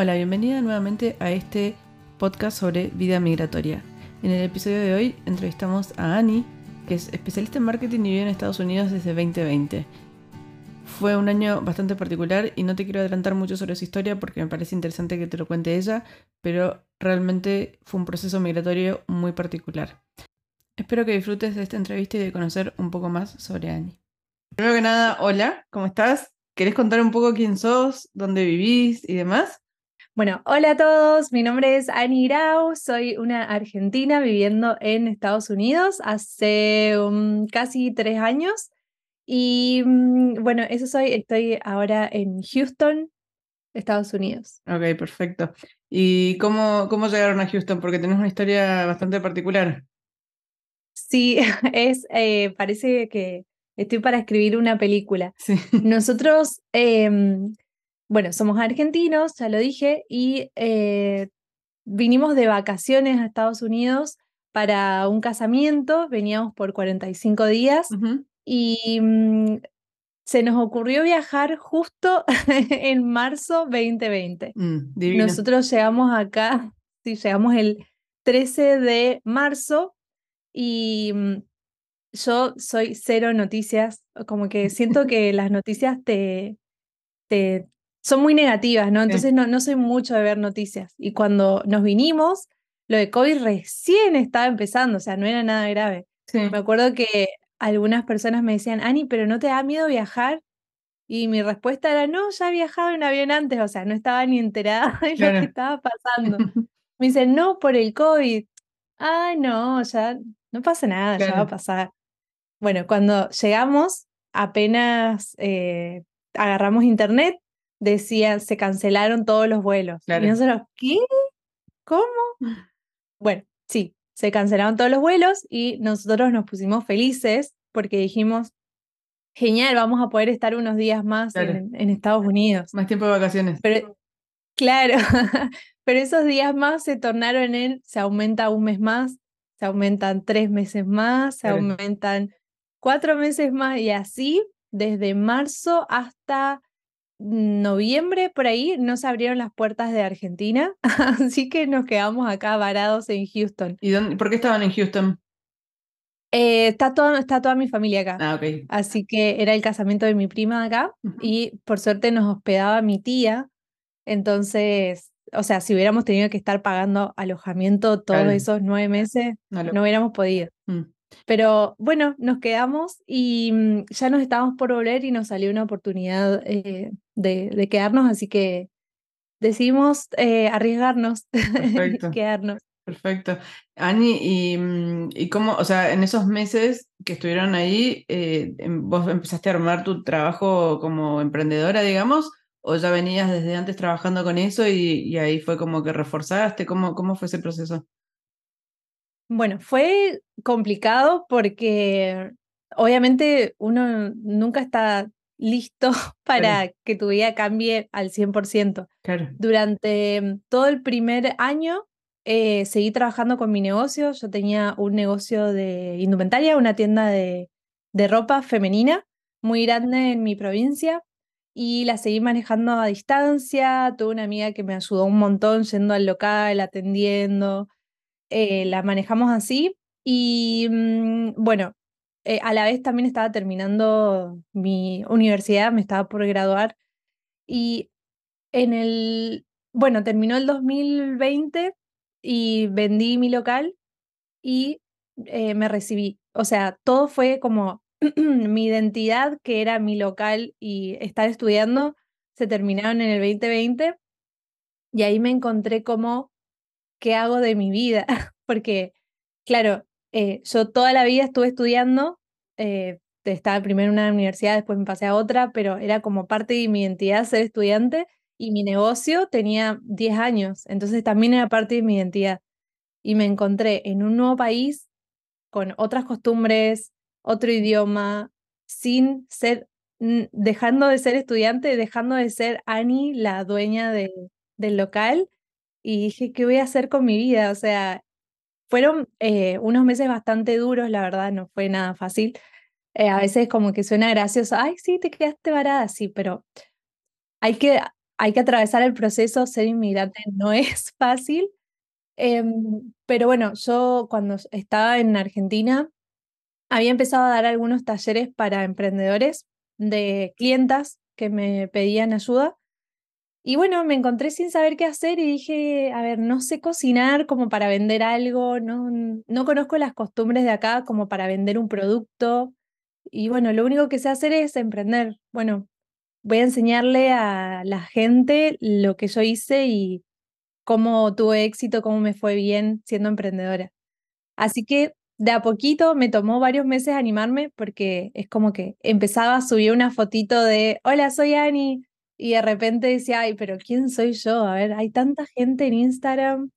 Hola, bienvenida nuevamente a este podcast sobre vida migratoria. En el episodio de hoy entrevistamos a Annie, que es especialista en marketing y vive en Estados Unidos desde 2020. Fue un año bastante particular y no te quiero adelantar mucho sobre su historia porque me parece interesante que te lo cuente ella, pero realmente fue un proceso migratorio muy particular. Espero que disfrutes de esta entrevista y de conocer un poco más sobre Annie. Primero que nada, hola, ¿cómo estás? ¿Querés contar un poco quién sos, dónde vivís y demás? Bueno, hola a todos, mi nombre es Annie Grau, soy una argentina viviendo en Estados Unidos hace casi tres años y mm, bueno, eso soy, estoy ahora en Houston, Estados Unidos. Ok, perfecto. ¿Y cómo, cómo llegaron a Houston? Porque tenés una historia bastante particular. Sí, es, eh, parece que estoy para escribir una película. Sí. Nosotros... Em, bueno, somos argentinos, ya lo dije, y eh, vinimos de vacaciones a Estados Unidos para un casamiento, veníamos por 45 días y mm, se nos ocurrió viajar justo en marzo 2020. Mm, Nosotros llegamos acá, sí, llegamos el 13 de marzo y mm, yo soy cero noticias, como que siento que las noticias te, te, son muy negativas, ¿no? Entonces no, no soy mucho de ver noticias. Y cuando nos vinimos, lo de COVID recién estaba empezando, o sea, no era nada grave. Me acuerdo que algunas personas me decían, Ani, pero ¿no te da miedo viajar? Y mi respuesta era, no, ya he viajado en avión antes, o sea, no estaba ni enterada de lo que estaba pasando. me dicen, no, por el COVID. Ah, no, ya no pasa nada, ya va a pasar. Bueno, cuando llegamos, apenas eh, agarramos internet, decían, se cancelaron todos los vuelos. Y nosotros, ¿qué? ¿Cómo? Bueno, sí, se cancelaron todos los vuelos y nosotros nos pusimos felices porque dijimos, genial, vamos a poder estar unos días más en, Estados Unidos. Más tiempo de vacaciones. Pero, claro, pero esos días más se tornaron en, se aumenta un mes más, se aumentan tres meses más, se aumentan cuatro meses más y así desde marzo hasta noviembre por ahí no se abrieron las puertas de Argentina, así que nos quedamos acá varados en Houston. ¿Y dónde, por qué estaban en Houston? Eh, está, toda, está toda mi familia acá. Ah, ok. Así que era el casamiento de mi prima acá y por suerte nos hospedaba mi tía. Entonces, o sea, si hubiéramos tenido que estar pagando alojamiento todos esos nueve meses, no, hubiéramos podido. Mm. Pero bueno, nos quedamos y mm, ya nos estábamos por volver y nos salió una oportunidad eh, de, quedarnos, así que decidimos eh, arriesgarnos, quedarnos. Perfecto. Ani, y, mm, y, cómo, o sea, en esos meses que estuvieron ahí, eh, em, ¿vos empezaste a armar tu trabajo como emprendedora, digamos? ¿O ya venías desde antes trabajando con eso y, y ahí fue como que reforzaste? ¿Cómo, ¿Cómo fue ese proceso? Bueno, fue complicado porque obviamente uno nunca está listo para que tu vida cambie al 100%. Durante todo el primer año eh, seguí trabajando con mi negocio. Yo tenía un negocio de indumentaria, una tienda de, de ropa femenina muy grande en mi provincia y la seguí manejando a distancia. Tuve una amiga que me ayudó un montón yendo al local, atendiendo. Eh, la manejamos así. Y mm, bueno, eh, a la vez también estaba terminando mi universidad, me estaba por graduar. Y en el, bueno, terminó el 2020 y vendí mi local y eh, me recibí. O sea, todo fue como mi identidad, que era mi local y estar estudiando, se terminaron en el 2020 y ahí me encontré como qué hago de mi vida, porque, claro, eh, yo toda la vida estuve estudiando, eh, estaba primero en una universidad, después me pasé a otra, pero era como parte de mi identidad ser estudiante y mi negocio tenía 10 años, entonces también era parte de mi identidad. Y me encontré en un nuevo país con otras costumbres, otro idioma, sin ser, dejando de ser estudiante, dejando de ser Annie, la dueña de, del local, y dije, ¿qué voy a hacer con mi vida? O sea, fueron eh, unos meses bastante duros, la verdad, no fue nada fácil. Eh, a veces como que suena gracioso, ay, sí, te quedaste varada, sí, pero hay que hay que atravesar el proceso, ser inmigrante no es fácil. Em, pero bueno, yo cuando estaba en Argentina había empezado a dar algunos talleres para emprendedores de clientas que me pedían ayuda. Y bueno, me encontré sin saber qué hacer y dije, a ver, no sé cocinar como para vender algo, no, no conozco las costumbres de acá como para vender un producto. Y bueno, lo único que sé hacer es emprender. Bueno, voy a enseñarle a la gente lo que yo hice y cómo tuve éxito, cómo me fue bien siendo emprendedora. Así que de a poquito me tomó varios meses animarme porque es como que empezaba a subir una fotito de, hola, soy Ani, y de repente decía, ay, pero ¿quién soy yo? A ver, hay tanta gente en Instagram,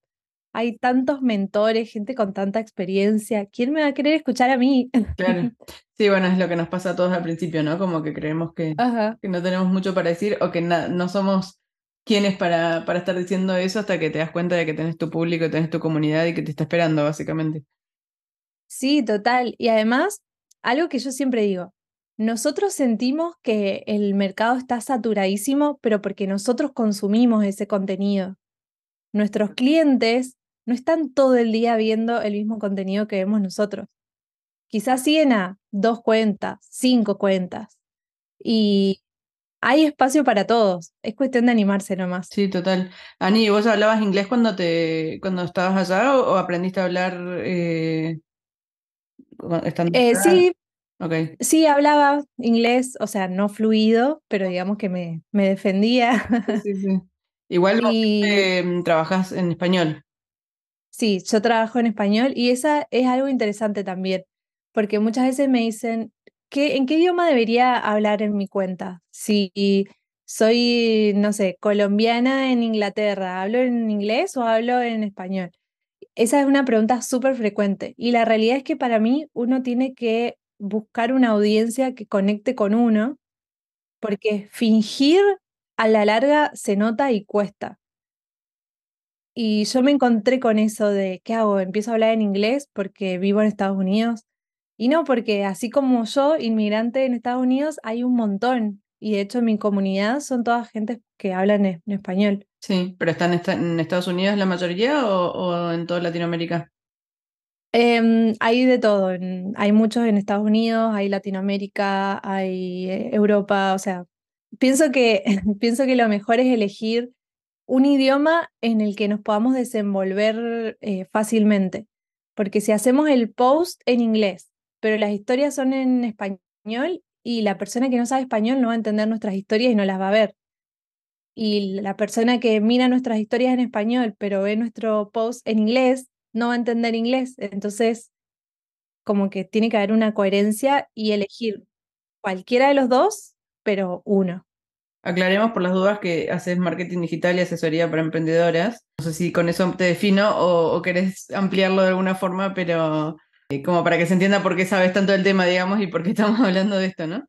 hay tantos mentores, gente con tanta experiencia, ¿quién me va a querer escuchar a mí? Claro. Sí, bueno, es lo que nos pasa a todos al principio, ¿no? Como que creemos que, que no tenemos mucho para decir o que no somos quienes para, para estar diciendo eso hasta que te das cuenta de que tenés tu público, tenés tu comunidad y que te está esperando, básicamente. Sí, total. Y además, algo que yo siempre digo, nosotros sentimos que el mercado está saturadísimo, pero porque nosotros consumimos ese contenido. Nuestros clientes no están todo el día viendo el mismo contenido que vemos nosotros. Quizás siguen a dos cuentas, cinco cuentas. Y hay espacio para todos. Es cuestión de animarse nomás. Sí, total. Ani, ¿vos hablabas inglés cuando te cuando estabas allá o, aprendiste a hablar eh, eh, sí, sí, hablaba inglés, o sea, no fluido, pero digamos que me, me defendía. Sí, sí. Igual y... Em, trabajas en español. Sí, yo trabajo en español y esa es algo interesante también, porque muchas veces me dicen, ¿qué, ¿en qué idioma debería hablar en mi cuenta? Si soy, no sé, colombiana en Inglaterra, ¿hablo en inglés o hablo en español? Esa es una pregunta súper frecuente y la realidad es que para mí uno tiene que buscar una audiencia que conecte con uno, porque fingir a la larga se nota y cuesta. Y yo me encontré con eso de, ¿qué hago? ¿Empiezo a hablar en inglés porque vivo en Estados Unidos? Y no, porque así como yo, inmigrante en Estados Unidos, hay un montón. Y de hecho mi comunidad son todas gente que hablan en español. Sí, pero ¿están en Estados Unidos la mayoría o, en toda Latinoamérica? Em, hay de todo, hay muchos en Estados Unidos, hay Latinoamérica, hay eh, Europa, o sea, pienso que, pienso que lo mejor es elegir un idioma en el que nos podamos desenvolver eh, fácilmente, porque si hacemos el post en inglés, pero las historias son en español y la persona que no sabe español no va a entender nuestras historias y no las va a ver. Y la persona que mira nuestras historias en español, pero ve nuestro post en inglés, no va a entender inglés. Entonces, como que tiene que haber una coherencia y elegir cualquiera de los dos, pero uno. Aclaremos por las dudas que haces marketing digital y asesoría para emprendedoras. No sé si con eso te defino o, querés ampliarlo de alguna forma, pero eh, como para que se entienda por qué sabes tanto del tema, digamos, y por qué estamos hablando de esto, ¿no?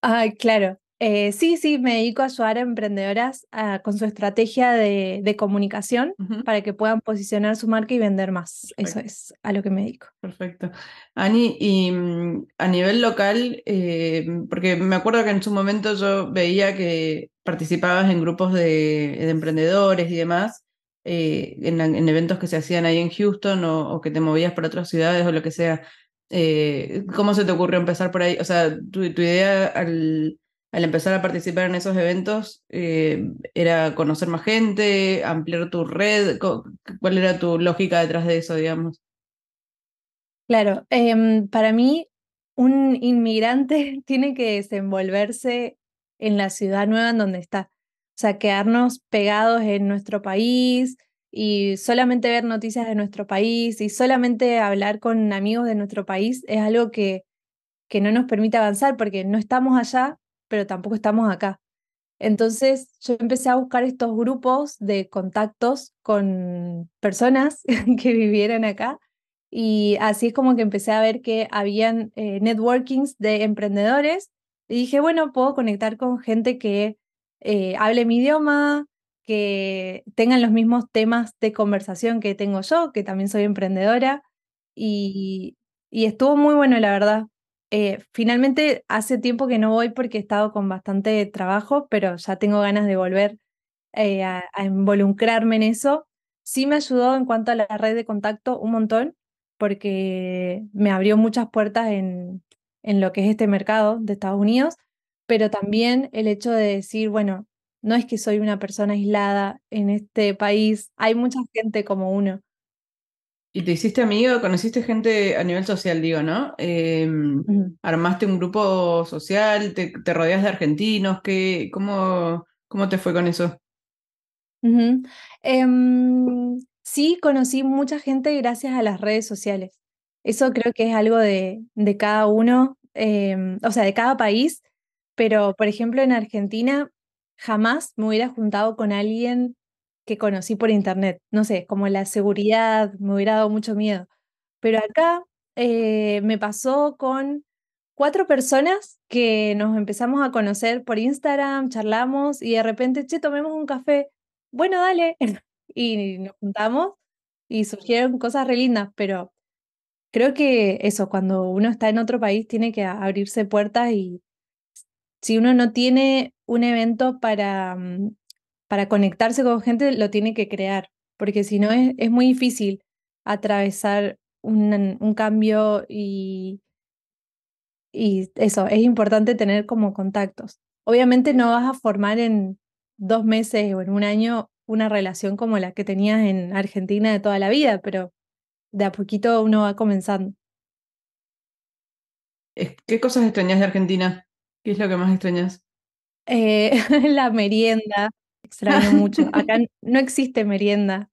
Ah, claro. Eh, sí, sí, me dedico a ayudar a emprendedoras ah, con su estrategia de, comunicación para que puedan posicionar su marca y vender más. Eso es a lo que me dedico. Perfecto. Ani, y mm, a nivel local, eh, porque me acuerdo que en su momento yo veía que participabas en grupos de, emprendedores y demás, eh, en, eventos que se hacían ahí en Houston o, que te movías por otras ciudades o lo que sea. ¿Cómo se te ocurrió empezar por ahí? O sea, tu idea al al empezar a participar en esos eventos eh, era conocer más gente, ampliar tu red? ¿Cuál era tu lógica detrás de eso, digamos? Claro, em, para mí un inmigrante tiene que desenvolverse en la ciudad nueva en donde está. O sea, quedarnos pegados en nuestro país y solamente ver noticias de nuestro país y solamente hablar con amigos de nuestro país es algo que, que no nos permite avanzar porque no estamos allá, pero tampoco estamos acá. Entonces yo empecé a buscar estos grupos de contactos con personas que vivieran acá y así es como que empecé a ver que habían eh, networkings de emprendedores y dije, bueno, puedo conectar con gente que eh, hable mi idioma, que tengan los mismos temas de conversación que tengo yo, que también soy emprendedora y, y estuvo muy bueno, la verdad. Eh, finalmente hace tiempo que no voy porque he estado con bastante trabajo, pero ya tengo ganas de volver eh, a, involucrarme en eso. Sí me ayudó en cuanto a la red de contacto un montón, porque me abrió muchas puertas en, en lo que es este mercado de Estados Unidos, pero también el hecho de decir, bueno, no es que soy una persona aislada en este país, hay mucha gente como uno. ¿Y te hiciste amigo? ¿Conociste gente a nivel social, digo, no? Em, ¿Armaste un grupo social? ¿Te, rodeas de argentinos? ¿Qué, cómo, ¿Cómo te fue con eso? Em, sí, conocí mucha gente gracias a las redes sociales. Eso creo que es algo de, de cada uno, em, o sea, de cada país, pero por ejemplo en Argentina jamás me hubiera juntado con alguien que conocí por internet. No sé, como la seguridad, me hubiera dado mucho miedo. Pero acá eh, me pasó con cuatro personas que nos empezamos a conocer por Instagram, charlamos y de repente, che, tomemos un café. Bueno, dale. y nos juntamos y surgieron cosas re lindas, pero creo que eso, cuando uno está en otro país, tiene que abrirse puertas y si uno no tiene un evento para, mm, para conectarse con gente, lo tiene que crear, porque si no es, es muy difícil atravesar un, un cambio y, y eso, es importante tener como contactos. Obviamente no vas a formar en dos meses o en un año una relación como la que tenías en Argentina de toda la vida, pero de a poquito uno va comenzando. ¿Qué cosas extrañas de Argentina? ¿Qué es lo que más extrañas? Eh, la merienda, extraño mucho. Acá no existe merienda.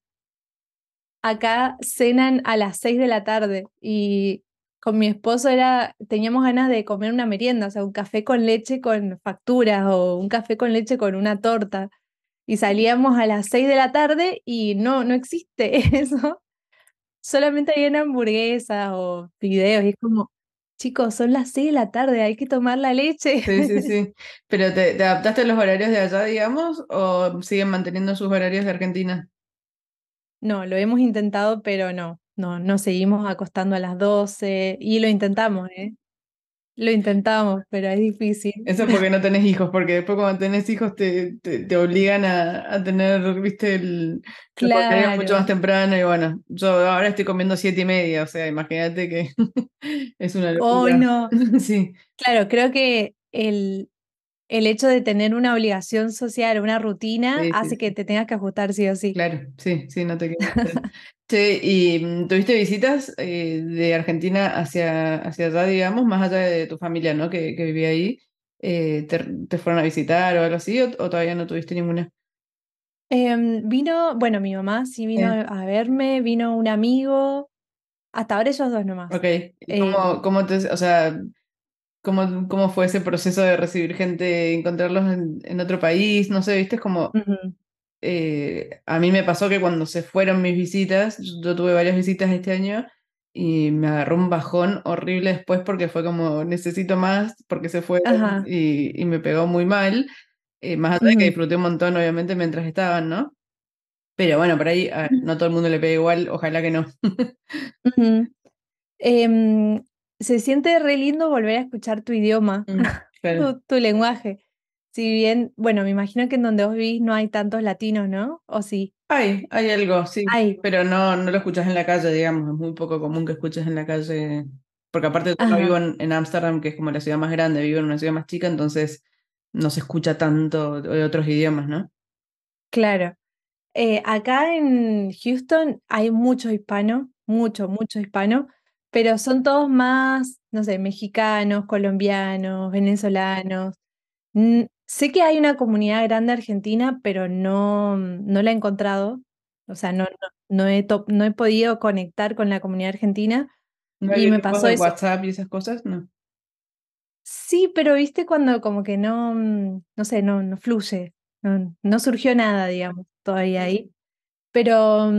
Acá cenan a las 6 de la tarde y con mi esposo era, teníamos ganas de comer una merienda, o sea, un café con leche con facturas o un café con leche con una torta. Y salíamos a las 6 de la tarde y no, no existe eso. Solamente había hamburguesas o videos y es como, chicos, son las 6 de la tarde, hay que tomar la leche. Sí, sí, sí. ¿Pero te, adaptaste a los horarios de allá, digamos, o siguen manteniendo sus horarios de Argentina? No, lo hemos intentado, pero no, no, nos seguimos acostando a las 12 y lo intentamos, ¿eh? Lo intentamos, pero es difícil. Eso es porque no tenés hijos, porque después cuando tenés hijos te, te, obligan a, a, tener, viste, el claro. mucho más temprano y bueno, yo ahora estoy comiendo siete y media, o sea, imagínate que es una locura. Oh, no. sí. Claro, creo que el, el hecho de tener una obligación social, una rutina, hace que te tengas que ajustar sí o sí. Claro, sí, sí, no te quedas. sí, ¿y mm, tuviste visitas eh, de Argentina hacia, hacia allá, digamos, más allá de tu familia, ¿no? Que, que vivía ahí. Eh, te, fueron a visitar o algo así, o, todavía no tuviste ninguna? Em, vino, bueno, mi mamá sí vino a verme, vino un amigo, hasta ahora ellos dos nomás. Ok, ¿cómo, cómo te, o sea, ¿Cómo, ¿Cómo fue ese proceso de recibir gente, encontrarlos en, otro país? No sé, viste, es como... Eh, a mí me pasó que cuando se fueron mis visitas, yo tuve varias visitas este año y me agarró un bajón horrible después porque fue como necesito más porque se fue y, y, me pegó muy mal. Eh, más allá de que disfruté un montón, obviamente, mientras estaban, ¿no? Pero bueno, por ahí no todo el mundo le pega igual, ojalá que no. se siente re lindo volver a escuchar tu idioma, tu, lenguaje. Si bien, bueno, me imagino que en donde vos vivís no hay tantos latinos, ¿no? ¿O sí? Hay, hay algo, sí. Pero no, no lo escuchas en la calle, digamos. Es muy poco común que escuches en la calle. Porque aparte yo no vivo en Ámsterdam, que es como la ciudad más grande, vivo en una ciudad más chica, entonces no se escucha tanto de otros idiomas, ¿no? Claro. Eh, acá en Houston hay mucho hispano, mucho, mucho hispano pero son todos más, no sé, mexicanos, colombianos, venezolanos. Sé que hay una comunidad grande argentina, pero no, no la he encontrado. O sea, no, no, he, no he podido conectar con la comunidad argentina. ¿No y me pasó de WhatsApp y esas cosas? No. Sí, pero viste cuando como que no, no sé, no, no fluye, no, no surgió nada, digamos, todavía ahí. Pero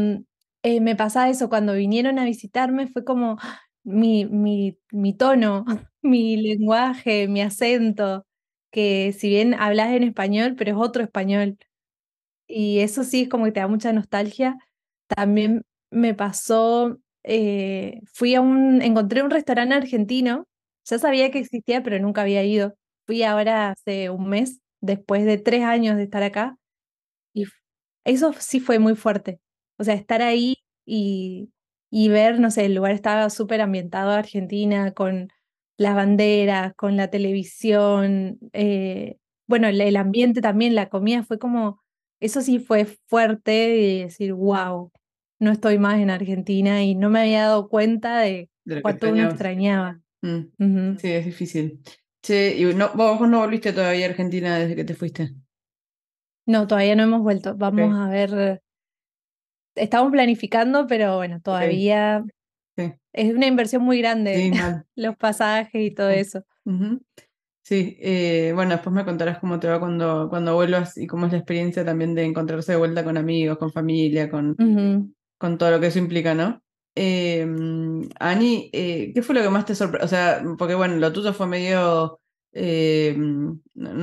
eh, me pasaba eso, cuando vinieron a visitarme fue como mi, mi, mi tono, mi lenguaje, mi acento, que si bien hablas en español, pero es otro español. Y eso sí es como que te da mucha nostalgia. También me pasó, eh, fui a un, encontré un restaurante argentino, ya sabía que existía, pero nunca había ido. Fui ahora hace un mes, después de tres años de estar acá, Y eso sí fue muy fuerte. O sea, estar ahí y, y ver, no sé, el lugar estaba súper ambientado Argentina, con las banderas, con la televisión, eh, bueno, el, el, ambiente también, la comida, fue como, eso sí fue fuerte y decir, wow, no estoy más en Argentina y no me había dado cuenta de, de cuánto uno extrañaba. Mm. Sí, es difícil. Che, ¿y no, vos no volviste todavía a Argentina desde que te fuiste? No, todavía no hemos vuelto. Vamos a ver. Estamos planificando, pero bueno, todavía es una inversión muy grande. los pasajes y todo eso. Sí, eh, bueno, después me contarás cómo te va cuando, cuando vuelvas y cómo es la experiencia también de encontrarse de vuelta con amigos, con familia, con, con todo lo que eso implica, ¿no? Eh, Ani, eh, ¿qué fue lo que más te sorprendió? O sea, porque bueno, lo tuyo fue medio... Eh,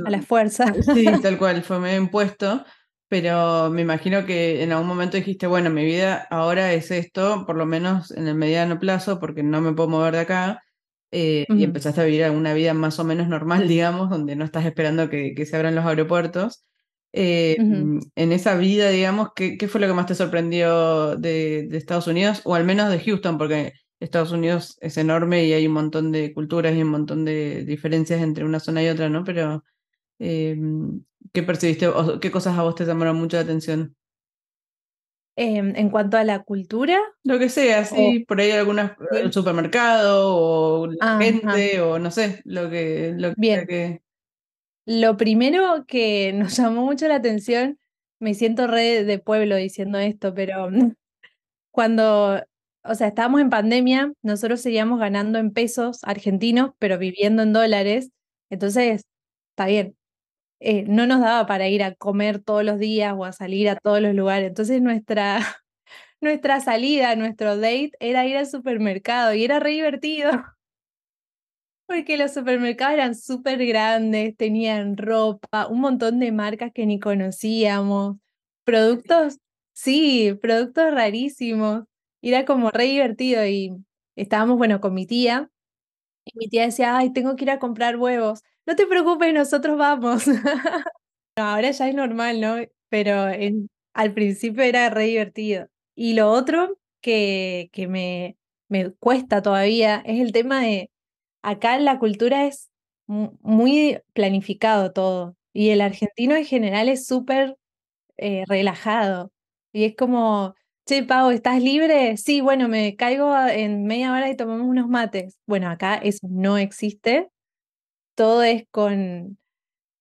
a la fuerza. Sí, tal cual, fue medio impuesto, pero me imagino que en algún momento dijiste, bueno, mi vida ahora es esto, por lo menos en el mediano plazo, porque no me puedo mover de acá, y empezaste a vivir una vida más o menos normal, digamos, donde no estás esperando que, que se abran los aeropuertos. Eh, en esa vida, digamos, ¿qué, ¿qué, fue lo que más te sorprendió de, de, Estados Unidos? O al menos de Houston, porque Estados Unidos es enorme y hay un montón de culturas y un montón de diferencias entre una zona y otra, ¿no? Pero, eh, ¿qué percibiste o qué cosas a vos te llamaron mucho la atención? Eh, en cuanto a la cultura. Lo que sea, sí, por ahí algunas, el supermercado o la gente o no sé, lo que... Lo Bien. que lo primero que nos llamó mucho la atención, me siento re de pueblo diciendo esto, pero cuando, o sea, estábamos en pandemia, nosotros seguíamos ganando en pesos argentinos, pero viviendo en dólares. Entonces, está bien. Eh, no nos daba para ir a comer todos los días o a salir a todos los lugares. Entonces, nuestra, nuestra salida, nuestro date era ir al supermercado y era re divertido. Porque los supermercados eran súper grandes, tenían ropa, un montón de marcas que ni conocíamos, productos, sí, productos rarísimos. Era como re divertido y estábamos, bueno, con mi tía. Y mi tía decía, ay, tengo que ir a comprar huevos. No te preocupes, nosotros vamos. ahora ya es normal, ¿no? Pero al principio era re divertido. Y lo otro que, me cuesta todavía es el tema de acá la cultura es muy planificado todo y el argentino en general es súper eh, relajado y es como, che, Pau, ¿estás libre? Sí, bueno, me caigo en media hora y tomamos unos mates. Bueno, acá eso no existe, todo es con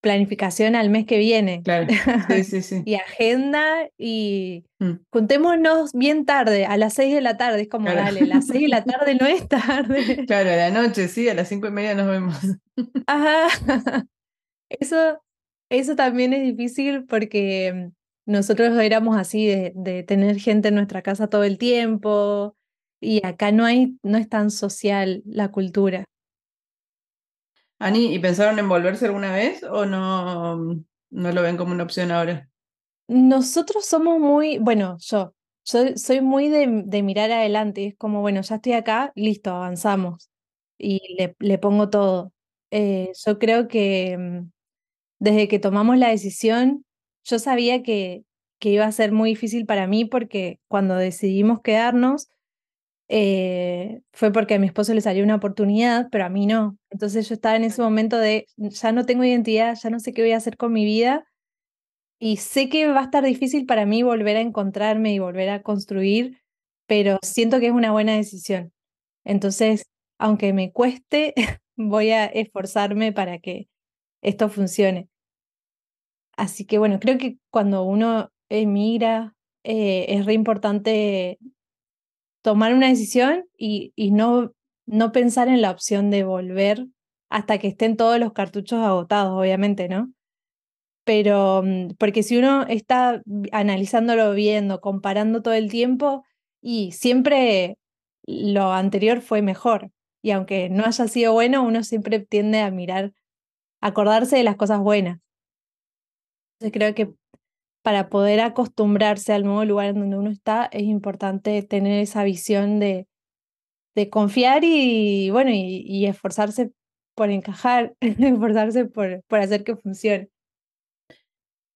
planificación al mes que viene. Claro, sí, sí, sí. y agenda y mm. juntémonos bien tarde, a las seis de la tarde. Es como, dale, a las seis de la tarde no es tarde. Claro, a la noche, sí, a las cinco y media nos vemos. Ajá. Eso, eso también es difícil porque nosotros éramos así de, de tener gente en nuestra casa todo el tiempo y acá no hay, no es tan social la cultura. Ani, ¿y pensaron en volverse alguna vez o no, no lo ven como una opción ahora? Nosotros somos muy, bueno, yo, soy muy de, de mirar adelante, es como, bueno, ya estoy acá, listo, avanzamos y le, le pongo todo. Eh, yo creo que mm, desde que tomamos la decisión, yo sabía que, que iba a ser muy difícil para mí porque cuando decidimos quedarnos, eh, fue porque a mi esposo le salió una oportunidad, pero a mí no. Entonces yo estaba en ese momento de, ya no tengo identidad, ya no sé qué voy a hacer con mi vida y sé que va a estar difícil para mí volver a encontrarme y volver a construir, pero siento que es una buena decisión. Entonces, aunque me cueste, voy a esforzarme para que esto funcione. Así que bueno, creo que cuando uno emigra, eh, es re importante tomar una decisión y, y no, no pensar en la opción de volver hasta que estén todos los cartuchos agotados, obviamente, ¿no? Pero, mm, porque si uno está analizándolo, viendo, comparando todo el tiempo, y siempre lo anterior fue mejor. Y aunque no haya sido bueno, uno siempre tiende a mirar, acordarse de las cosas buenas. Entonces creo que para poder acostumbrarse al nuevo lugar en donde uno está, es importante tener esa visión de, de confiar y, bueno, y, esforzarse por encajar, esforzarse por, por hacer que funcione.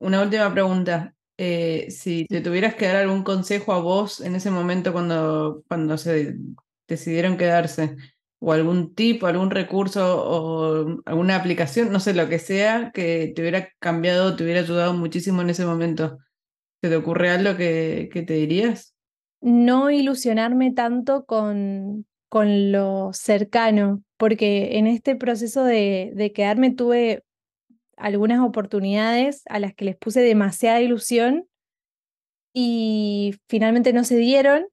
Una última pregunta. eh, si te tuvieras que dar algún consejo a vos en ese momento cuando, cuando se decidieron quedarse, o algún tipo, algún recurso o alguna aplicación, no sé, lo que sea, que te hubiera cambiado, te hubiera ayudado muchísimo en ese momento. ¿Se te ocurre algo que, te dirías? No ilusionarme tanto con, con lo cercano, porque en este proceso de, de quedarme tuve algunas oportunidades a las que les puse demasiada ilusión y finalmente no se dieron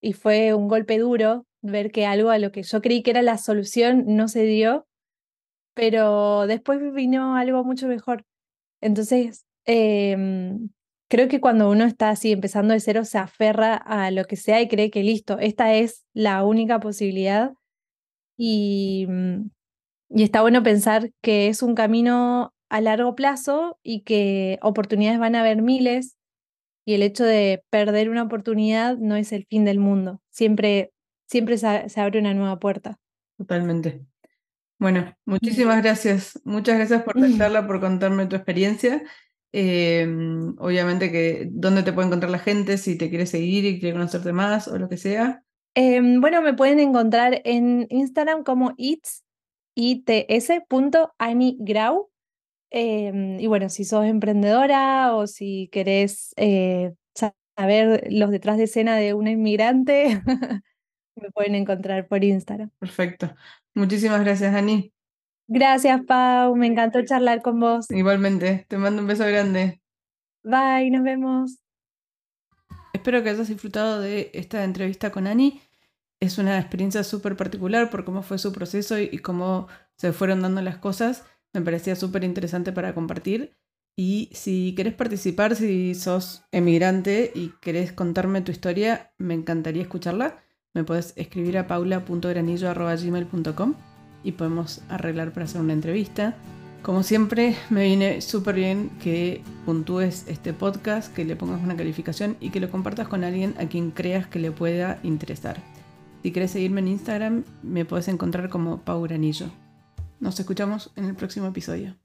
y fue un golpe duro ver que algo a lo que yo creí que era la solución no se dio, pero después vino algo mucho mejor. Entonces, em, creo que cuando uno está así empezando de cero se aferra a lo que sea y cree que listo, esta es la única posibilidad y, mm, y está bueno pensar que es un camino a largo plazo y que oportunidades van a haber miles y el hecho de perder una oportunidad no es el fin del mundo. Siempre, siempre se, abre una nueva puerta. Totalmente. Bueno, muchísimas gracias. Muchas gracias por la por contarme tu experiencia. Em, obviamente que dónde te puede encontrar la gente, si te quiere seguir y quiere conocerte más o lo que sea. Em, bueno, me pueden encontrar en Instagram como its, its.anigrau Em, y bueno, si sos emprendedora o si querés eh, saber los detrás de escena de una inmigrante, me pueden encontrar por Instagram. Perfecto. Muchísimas gracias, Ani. Gracias, Pau. Me encantó charlar con vos. Igualmente. Te mando un beso grande. Bye, nos vemos. Espero que hayas disfrutado de esta entrevista con Ani. Es una experiencia súper particular por cómo fue su proceso y cómo se fueron dando las cosas me parecía súper interesante para compartir. Y si querés participar, si sos emigrante y querés contarme tu historia, me encantaría escucharla. Me puedes escribir a paula.granillo.gmail.com y podemos arreglar para hacer una entrevista. Como siempre, me viene súper bien que puntúes este podcast, que le pongas una calificación y que lo compartas con alguien a quien creas que le pueda interesar. Si querés seguirme en Instagram, me puedes encontrar como Pau Granillo. Nos escuchamos en el próximo episodio.